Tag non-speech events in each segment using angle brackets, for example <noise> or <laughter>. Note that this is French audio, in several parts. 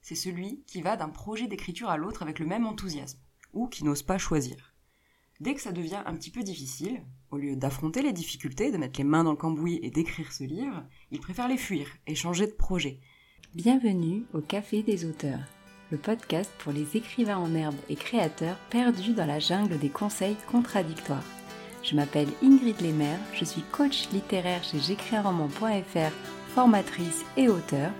C'est celui qui va d'un projet d'écriture à l'autre avec le même enthousiasme, ou qui n'ose pas choisir. Dès que ça devient un petit peu difficile, au lieu d'affronter les difficultés, de mettre les mains dans le cambouis et d'écrire ce livre, il préfère les fuir et changer de projet. Bienvenue au Café des auteurs, le podcast pour les écrivains en herbe et créateurs perdus dans la jungle des conseils contradictoires. Je m'appelle Ingrid Lemaire, je suis coach littéraire chez j'écrisunroman.fr, formatrice et auteur.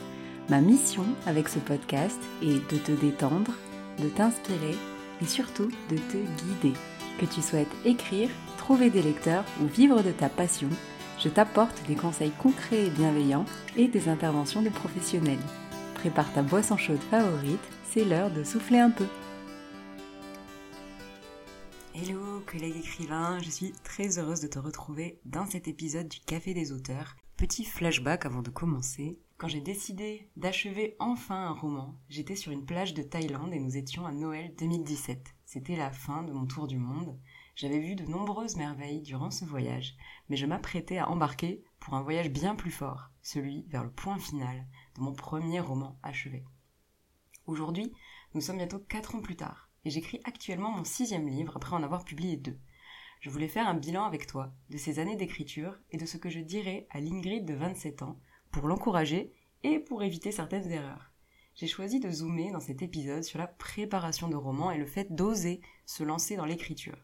Ma mission avec ce podcast est de te détendre, de t'inspirer et surtout de te guider. Que tu souhaites écrire, trouver des lecteurs ou vivre de ta passion, je t'apporte des conseils concrets et bienveillants et des interventions de professionnels. Prépare ta boisson chaude favorite, c'est l'heure de souffler un peu. Hello collègues écrivains, je suis très heureuse de te retrouver dans cet épisode du Café des auteurs. Petit flashback avant de commencer. Quand j'ai décidé d'achever enfin un roman, j'étais sur une plage de Thaïlande et nous étions à Noël 2017. C'était la fin de mon tour du monde. J'avais vu de nombreuses merveilles durant ce voyage, mais je m'apprêtais à embarquer pour un voyage bien plus fort, celui vers le point final de mon premier roman achevé. Aujourd'hui, nous sommes bientôt quatre ans plus tard et j'écris actuellement mon sixième livre après en avoir publié deux. Je voulais faire un bilan avec toi de ces années d'écriture et de ce que je dirais à l'Ingrid de 27 ans pour l'encourager et pour éviter certaines erreurs. J'ai choisi de zoomer dans cet épisode sur la préparation de romans et le fait d'oser se lancer dans l'écriture.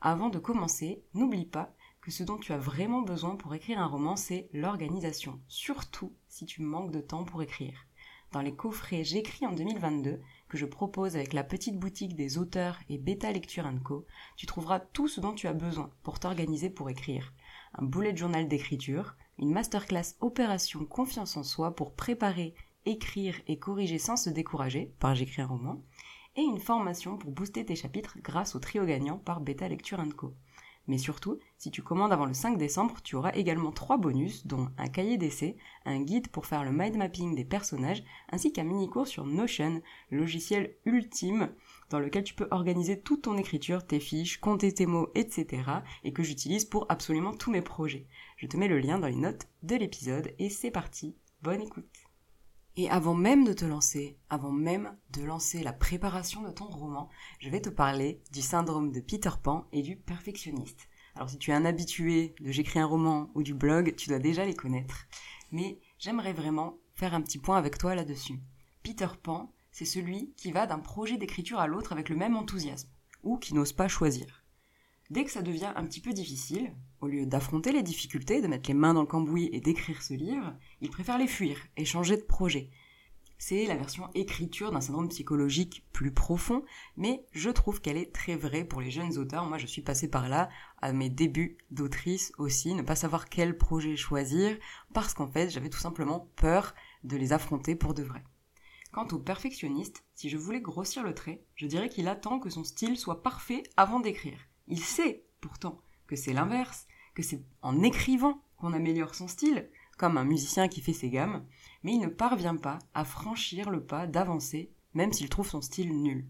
Avant de commencer, n'oublie pas que ce dont tu as vraiment besoin pour écrire un roman, c'est l'organisation, surtout si tu manques de temps pour écrire. Dans les coffrets J'écris en 2022, que je propose avec la petite boutique des auteurs et Beta Lecture Co, tu trouveras tout ce dont tu as besoin pour t'organiser pour écrire. Un bullet journal d'écriture, une masterclass opération confiance en soi pour préparer, écrire et corriger sans se décourager, par j'écris un roman, et une formation pour booster tes chapitres grâce au trio gagnant par Beta Lecture Co. Mais surtout, si tu commandes avant le 5 décembre, tu auras également trois bonus, dont un cahier d'essai, un guide pour faire le mind mapping des personnages, ainsi qu'un mini-cours sur Notion, logiciel ultime dans lequel tu peux organiser toute ton écriture, tes fiches, compter tes mots, etc. et que j'utilise pour absolument tous mes projets. Je te mets le lien dans les notes de l'épisode et c'est parti, bonne écoute. Et avant même de te lancer, avant même de lancer la préparation de ton roman, je vais te parler du syndrome de Peter Pan et du perfectionniste. Alors si tu es un habitué de J'écris un roman ou du blog, tu dois déjà les connaître. Mais j'aimerais vraiment faire un petit point avec toi là-dessus. Peter Pan, c'est celui qui va d'un projet d'écriture à l'autre avec le même enthousiasme, ou qui n'ose pas choisir. Dès que ça devient un petit peu difficile, au lieu d'affronter les difficultés, de mettre les mains dans le cambouis et d'écrire ce livre, il préfère les fuir et changer de projet. C'est la version écriture d'un syndrome psychologique plus profond, mais je trouve qu'elle est très vraie pour les jeunes auteurs. Moi, je suis passée par là à mes débuts d'autrice aussi, ne pas savoir quel projet choisir, parce qu'en fait, j'avais tout simplement peur de les affronter pour de vrai. Quant au perfectionniste, si je voulais grossir le trait, je dirais qu'il attend que son style soit parfait avant d'écrire. Il sait pourtant que c'est l'inverse, que c'est en écrivant qu'on améliore son style, comme un musicien qui fait ses gammes, mais il ne parvient pas à franchir le pas d'avancer, même s'il trouve son style nul.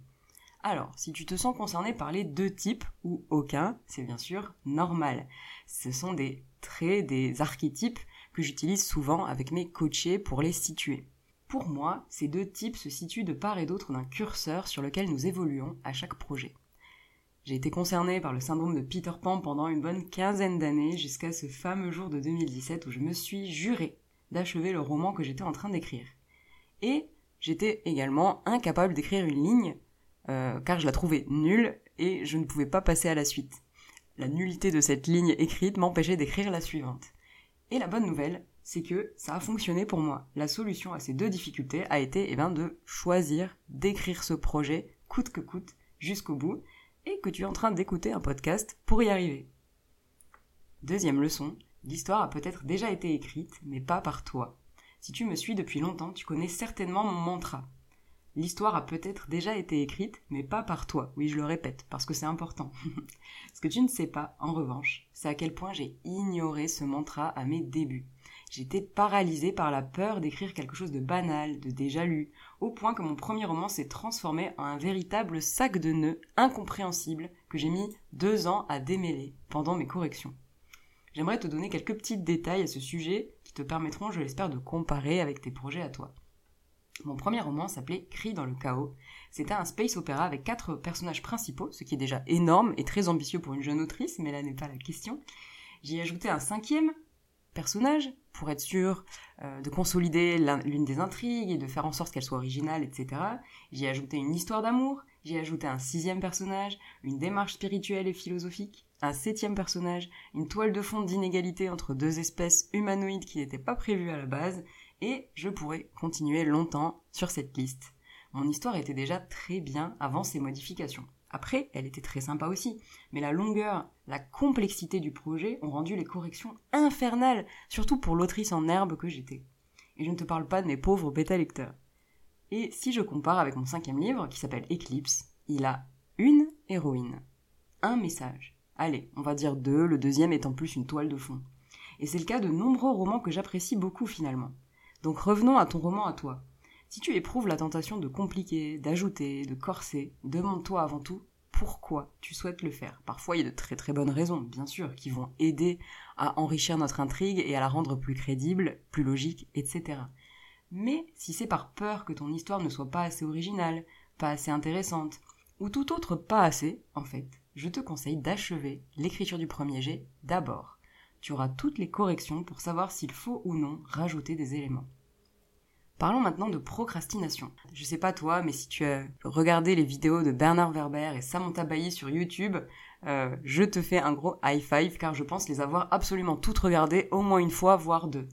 Alors, si tu te sens concerné par les deux types, ou aucun, c'est bien sûr normal. Ce sont des traits, des archétypes que j'utilise souvent avec mes coachés pour les situer. Pour moi, ces deux types se situent de part et d'autre d'un curseur sur lequel nous évoluons à chaque projet. J'ai été concernée par le syndrome de Peter Pan pendant une bonne quinzaine d'années jusqu'à ce fameux jour de 2017 où je me suis juré d'achever le roman que j'étais en train d'écrire. Et j'étais également incapable d'écrire une ligne euh, car je la trouvais nulle et je ne pouvais pas passer à la suite. La nullité de cette ligne écrite m'empêchait d'écrire la suivante. Et la bonne nouvelle, c'est que ça a fonctionné pour moi. La solution à ces deux difficultés a été eh ben, de choisir d'écrire ce projet coûte que coûte jusqu'au bout et que tu es en train d'écouter un podcast pour y arriver. Deuxième leçon, l'histoire a peut-être déjà été écrite, mais pas par toi. Si tu me suis depuis longtemps, tu connais certainement mon mantra. L'histoire a peut-être déjà été écrite, mais pas par toi. Oui, je le répète, parce que c'est important. <laughs> Ce que tu ne sais pas, en revanche, c'est à quel point j'ai ignoré ce mantra à mes débuts. J'étais paralysée par la peur d'écrire quelque chose de banal, de déjà lu, au point que mon premier roman s'est transformé en un véritable sac de nœuds incompréhensible que j'ai mis deux ans à démêler pendant mes corrections. J'aimerais te donner quelques petits détails à ce sujet qui te permettront, je l'espère, de comparer avec tes projets à toi. Mon premier roman s'appelait Cri dans le chaos. C'était un space opéra avec quatre personnages principaux, ce qui est déjà énorme et très ambitieux pour une jeune autrice, mais là n'est pas la question. J'y ai ajouté un cinquième personnage pour être sûr euh, de consolider l'une des intrigues et de faire en sorte qu'elle soit originale, etc. J'y ai ajouté une histoire d'amour, j'y ai ajouté un sixième personnage, une démarche spirituelle et philosophique, un septième personnage, une toile de fond d'inégalité entre deux espèces humanoïdes qui n'étaient pas prévues à la base, et je pourrais continuer longtemps sur cette liste. Mon histoire était déjà très bien avant ces modifications. Après, elle était très sympa aussi, mais la longueur, la complexité du projet ont rendu les corrections infernales, surtout pour l'autrice en herbe que j'étais. Et je ne te parle pas de mes pauvres bêta-lecteurs. Et si je compare avec mon cinquième livre, qui s'appelle Eclipse, il a une héroïne, un message. Allez, on va dire deux, le deuxième étant plus une toile de fond. Et c'est le cas de nombreux romans que j'apprécie beaucoup finalement. Donc revenons à ton roman à toi. Si tu éprouves la tentation de compliquer, d'ajouter, de corser, demande-toi avant tout pourquoi tu souhaites le faire. Parfois, il y a de très très bonnes raisons, bien sûr, qui vont aider à enrichir notre intrigue et à la rendre plus crédible, plus logique, etc. Mais si c'est par peur que ton histoire ne soit pas assez originale, pas assez intéressante, ou tout autre pas assez, en fait, je te conseille d'achever l'écriture du premier jet d'abord. Tu auras toutes les corrections pour savoir s'il faut ou non rajouter des éléments. Parlons maintenant de procrastination. Je sais pas toi, mais si tu as regardé les vidéos de Bernard Werber et Samantha Bailly sur YouTube, euh, je te fais un gros high five car je pense les avoir absolument toutes regardées au moins une fois, voire deux.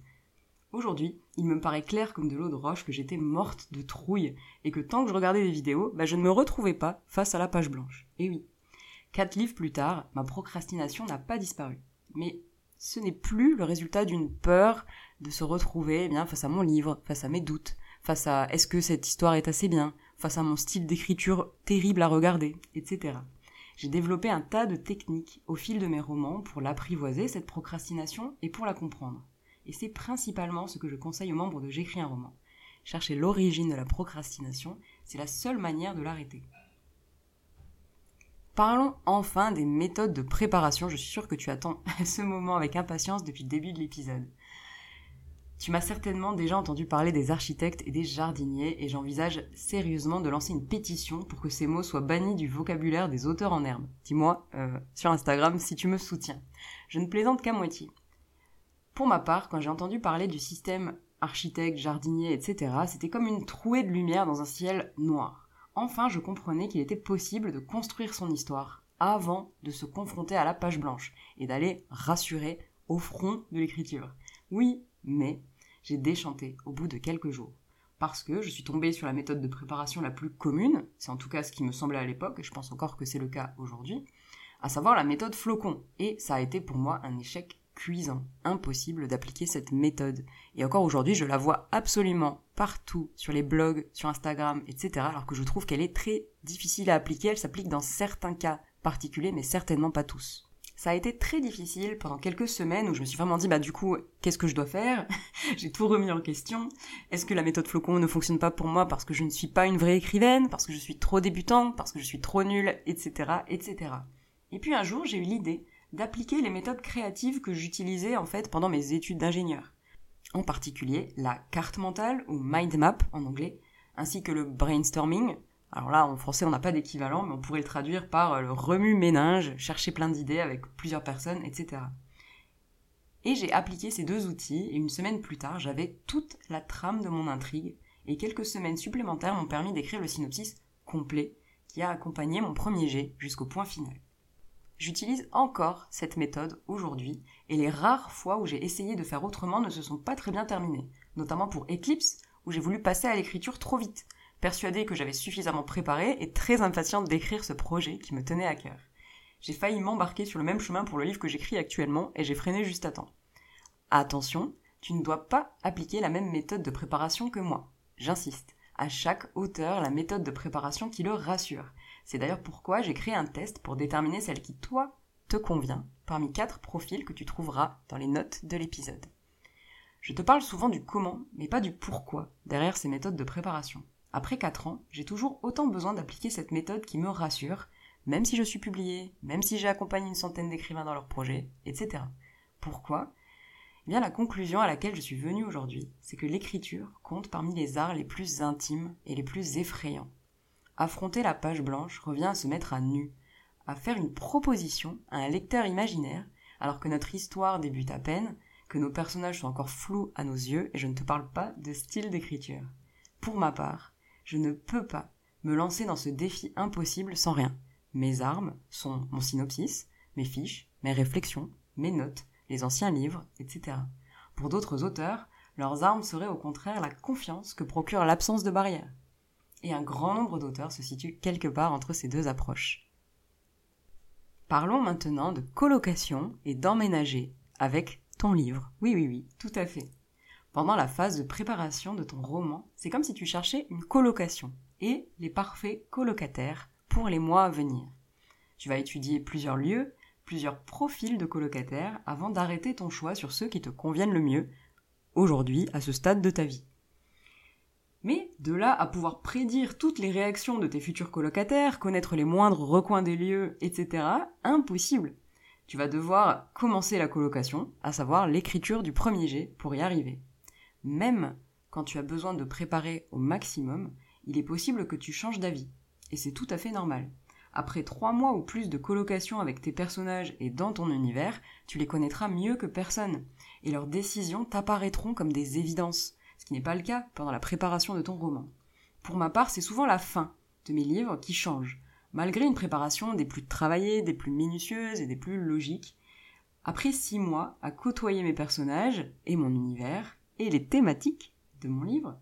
Aujourd'hui, il me paraît clair comme de l'eau de roche que j'étais morte de trouille et que tant que je regardais des vidéos, bah, je ne me retrouvais pas face à la page blanche. Et oui. Quatre livres plus tard, ma procrastination n'a pas disparu. Mais ce n'est plus le résultat d'une peur de se retrouver eh face à mon livre, face à mes doutes, face à est-ce que cette histoire est assez bien, face à mon style d'écriture terrible à regarder, etc. J'ai développé un tas de techniques au fil de mes romans pour l'apprivoiser, cette procrastination, et pour la comprendre. Et c'est principalement ce que je conseille aux membres de J'écris un roman. Chercher l'origine de la procrastination, c'est la seule manière de l'arrêter. Parlons enfin des méthodes de préparation. Je suis sûre que tu attends <laughs> ce moment avec impatience depuis le début de l'épisode. Tu m'as certainement déjà entendu parler des architectes et des jardiniers et j'envisage sérieusement de lancer une pétition pour que ces mots soient bannis du vocabulaire des auteurs en herbe. Dis-moi euh, sur Instagram si tu me soutiens. Je ne plaisante qu'à moitié. Pour ma part, quand j'ai entendu parler du système architecte, jardinier, etc., c'était comme une trouée de lumière dans un ciel noir. Enfin, je comprenais qu'il était possible de construire son histoire avant de se confronter à la page blanche et d'aller rassurer au front de l'écriture. Oui, mais j'ai déchanté au bout de quelques jours. Parce que je suis tombée sur la méthode de préparation la plus commune, c'est en tout cas ce qui me semblait à l'époque, et je pense encore que c'est le cas aujourd'hui, à savoir la méthode flocon. Et ça a été pour moi un échec cuisant, impossible d'appliquer cette méthode. Et encore aujourd'hui, je la vois absolument partout, sur les blogs, sur Instagram, etc., alors que je trouve qu'elle est très difficile à appliquer, elle s'applique dans certains cas particuliers, mais certainement pas tous. Ça a été très difficile pendant quelques semaines où je me suis vraiment dit, bah du coup, qu'est-ce que je dois faire? <laughs> J'ai tout remis en question. Est-ce que la méthode flocon ne fonctionne pas pour moi parce que je ne suis pas une vraie écrivaine, parce que je suis trop débutant, parce que je suis trop nulle, etc., etc. Et puis un jour, j'ai eu l'idée d'appliquer les méthodes créatives que j'utilisais en fait pendant mes études d'ingénieur. En particulier la carte mentale ou mind map en anglais, ainsi que le brainstorming, alors là, en français, on n'a pas d'équivalent, mais on pourrait le traduire par euh, le remue-ménage, chercher plein d'idées avec plusieurs personnes, etc. Et j'ai appliqué ces deux outils, et une semaine plus tard, j'avais toute la trame de mon intrigue, et quelques semaines supplémentaires m'ont permis d'écrire le synopsis complet qui a accompagné mon premier jet jusqu'au point final. J'utilise encore cette méthode aujourd'hui, et les rares fois où j'ai essayé de faire autrement ne se sont pas très bien terminées, notamment pour Eclipse, où j'ai voulu passer à l'écriture trop vite, persuadée que j'avais suffisamment préparé et très impatiente d'écrire ce projet qui me tenait à cœur. J'ai failli m'embarquer sur le même chemin pour le livre que j'écris actuellement et j'ai freiné juste à temps. Attention, tu ne dois pas appliquer la même méthode de préparation que moi. J'insiste, à chaque auteur la méthode de préparation qui le rassure. C'est d'ailleurs pourquoi j'ai créé un test pour déterminer celle qui, toi, te convient, parmi quatre profils que tu trouveras dans les notes de l'épisode. Je te parle souvent du comment, mais pas du pourquoi derrière ces méthodes de préparation. Après 4 ans, j'ai toujours autant besoin d'appliquer cette méthode qui me rassure, même si je suis publié, même si j'ai accompagné une centaine d'écrivains dans leurs projets, etc. Pourquoi? Eh bien la conclusion à laquelle je suis venue aujourd'hui, c'est que l'écriture compte parmi les arts les plus intimes et les plus effrayants. Affronter la page blanche revient à se mettre à nu, à faire une proposition à un lecteur imaginaire, alors que notre histoire débute à peine, que nos personnages sont encore flous à nos yeux, et je ne te parle pas de style d'écriture. Pour ma part, je ne peux pas me lancer dans ce défi impossible sans rien. Mes armes sont mon synopsis, mes fiches, mes réflexions, mes notes, les anciens livres, etc. Pour d'autres auteurs, leurs armes seraient au contraire la confiance que procure l'absence de barrières et un grand nombre d'auteurs se situent quelque part entre ces deux approches. Parlons maintenant de colocation et d'emménager avec ton livre. Oui, oui, oui, tout à fait. Pendant la phase de préparation de ton roman, c'est comme si tu cherchais une colocation et les parfaits colocataires pour les mois à venir. Tu vas étudier plusieurs lieux, plusieurs profils de colocataires avant d'arrêter ton choix sur ceux qui te conviennent le mieux aujourd'hui à ce stade de ta vie. Mais de là à pouvoir prédire toutes les réactions de tes futurs colocataires, connaître les moindres recoins des lieux, etc., impossible. Tu vas devoir commencer la colocation, à savoir l'écriture du premier jet, pour y arriver. Même quand tu as besoin de préparer au maximum, il est possible que tu changes d'avis. Et c'est tout à fait normal. Après trois mois ou plus de colocation avec tes personnages et dans ton univers, tu les connaîtras mieux que personne. Et leurs décisions t'apparaîtront comme des évidences ce qui n'est pas le cas pendant la préparation de ton roman. Pour ma part, c'est souvent la fin de mes livres qui change, malgré une préparation des plus travaillées, des plus minutieuses et des plus logiques. Après six mois à côtoyer mes personnages et mon univers et les thématiques de mon livre,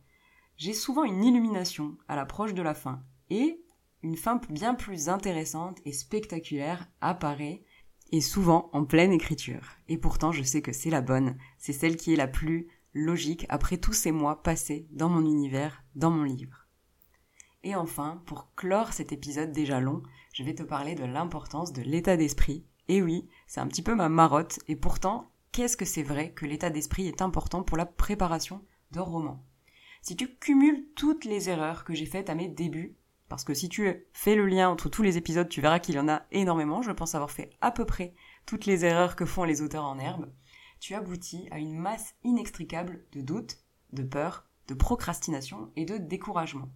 j'ai souvent une illumination à l'approche de la fin et une fin bien plus intéressante et spectaculaire apparaît et souvent en pleine écriture. Et pourtant, je sais que c'est la bonne, c'est celle qui est la plus logique après tous ces mois passés dans mon univers, dans mon livre. Et enfin, pour clore cet épisode déjà long, je vais te parler de l'importance de l'état d'esprit. Et oui, c'est un petit peu ma marotte, et pourtant, qu'est-ce que c'est vrai que l'état d'esprit est important pour la préparation d'un roman? Si tu cumules toutes les erreurs que j'ai faites à mes débuts, parce que si tu fais le lien entre tous les épisodes, tu verras qu'il y en a énormément, je pense avoir fait à peu près toutes les erreurs que font les auteurs en herbe, tu aboutis à une masse inextricable de doutes, de peurs, de procrastination et de découragement.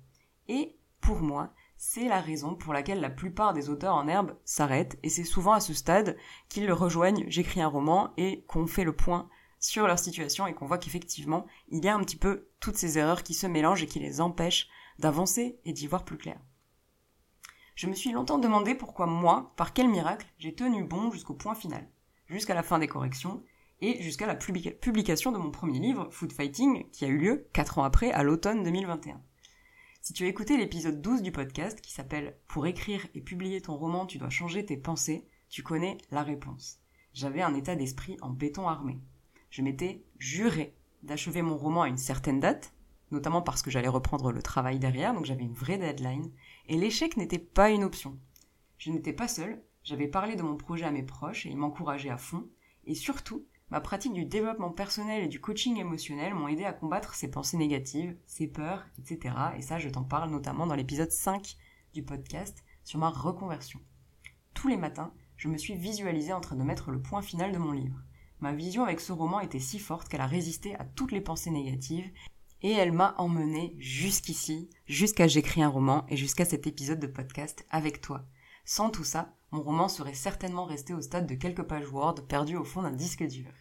Et pour moi, c'est la raison pour laquelle la plupart des auteurs en herbe s'arrêtent, et c'est souvent à ce stade qu'ils rejoignent J'écris un roman et qu'on fait le point sur leur situation et qu'on voit qu'effectivement, il y a un petit peu toutes ces erreurs qui se mélangent et qui les empêchent d'avancer et d'y voir plus clair. Je me suis longtemps demandé pourquoi moi, par quel miracle, j'ai tenu bon jusqu'au point final, jusqu'à la fin des corrections, et jusqu'à la publication de mon premier livre, Food Fighting, qui a eu lieu 4 ans après, à l'automne 2021. Si tu as écouté l'épisode 12 du podcast qui s'appelle Pour écrire et publier ton roman, tu dois changer tes pensées, tu connais la réponse. J'avais un état d'esprit en béton armé. Je m'étais juré d'achever mon roman à une certaine date, notamment parce que j'allais reprendre le travail derrière, donc j'avais une vraie deadline, et l'échec n'était pas une option. Je n'étais pas seule, j'avais parlé de mon projet à mes proches et ils m'encourageaient à fond, et surtout, Ma pratique du développement personnel et du coaching émotionnel m'ont aidé à combattre ces pensées négatives, ces peurs, etc. Et ça, je t'en parle notamment dans l'épisode 5 du podcast sur ma reconversion. Tous les matins, je me suis visualisée en train de mettre le point final de mon livre. Ma vision avec ce roman était si forte qu'elle a résisté à toutes les pensées négatives et elle m'a emmenée jusqu'ici, jusqu'à j'écris un roman et jusqu'à cet épisode de podcast avec toi. Sans tout ça, mon roman serait certainement resté au stade de quelques pages Word perdues au fond d'un disque dur.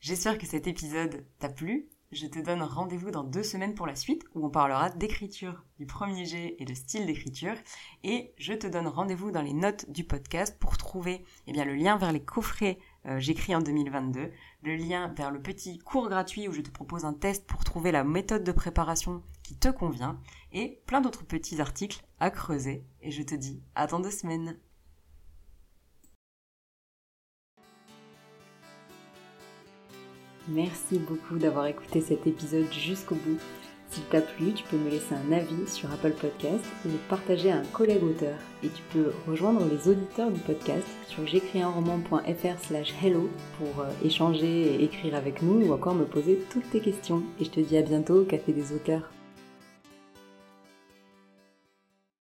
J'espère que cet épisode t'a plu. Je te donne rendez-vous dans deux semaines pour la suite où on parlera d'écriture du premier jet et de style d'écriture. Et je te donne rendez-vous dans les notes du podcast pour trouver eh bien, le lien vers les coffrets euh, J'écris en 2022, le lien vers le petit cours gratuit où je te propose un test pour trouver la méthode de préparation qui te convient et plein d'autres petits articles à creuser. Et je te dis à dans deux semaines. Merci beaucoup d'avoir écouté cet épisode jusqu'au bout. S'il t'a plu, tu peux me laisser un avis sur Apple Podcast ou le partager à un collègue auteur. Et tu peux rejoindre les auditeurs du podcast sur j'écrisunroman.fr slash hello pour euh, échanger et écrire avec nous ou encore me poser toutes tes questions. Et je te dis à bientôt au Café des auteurs.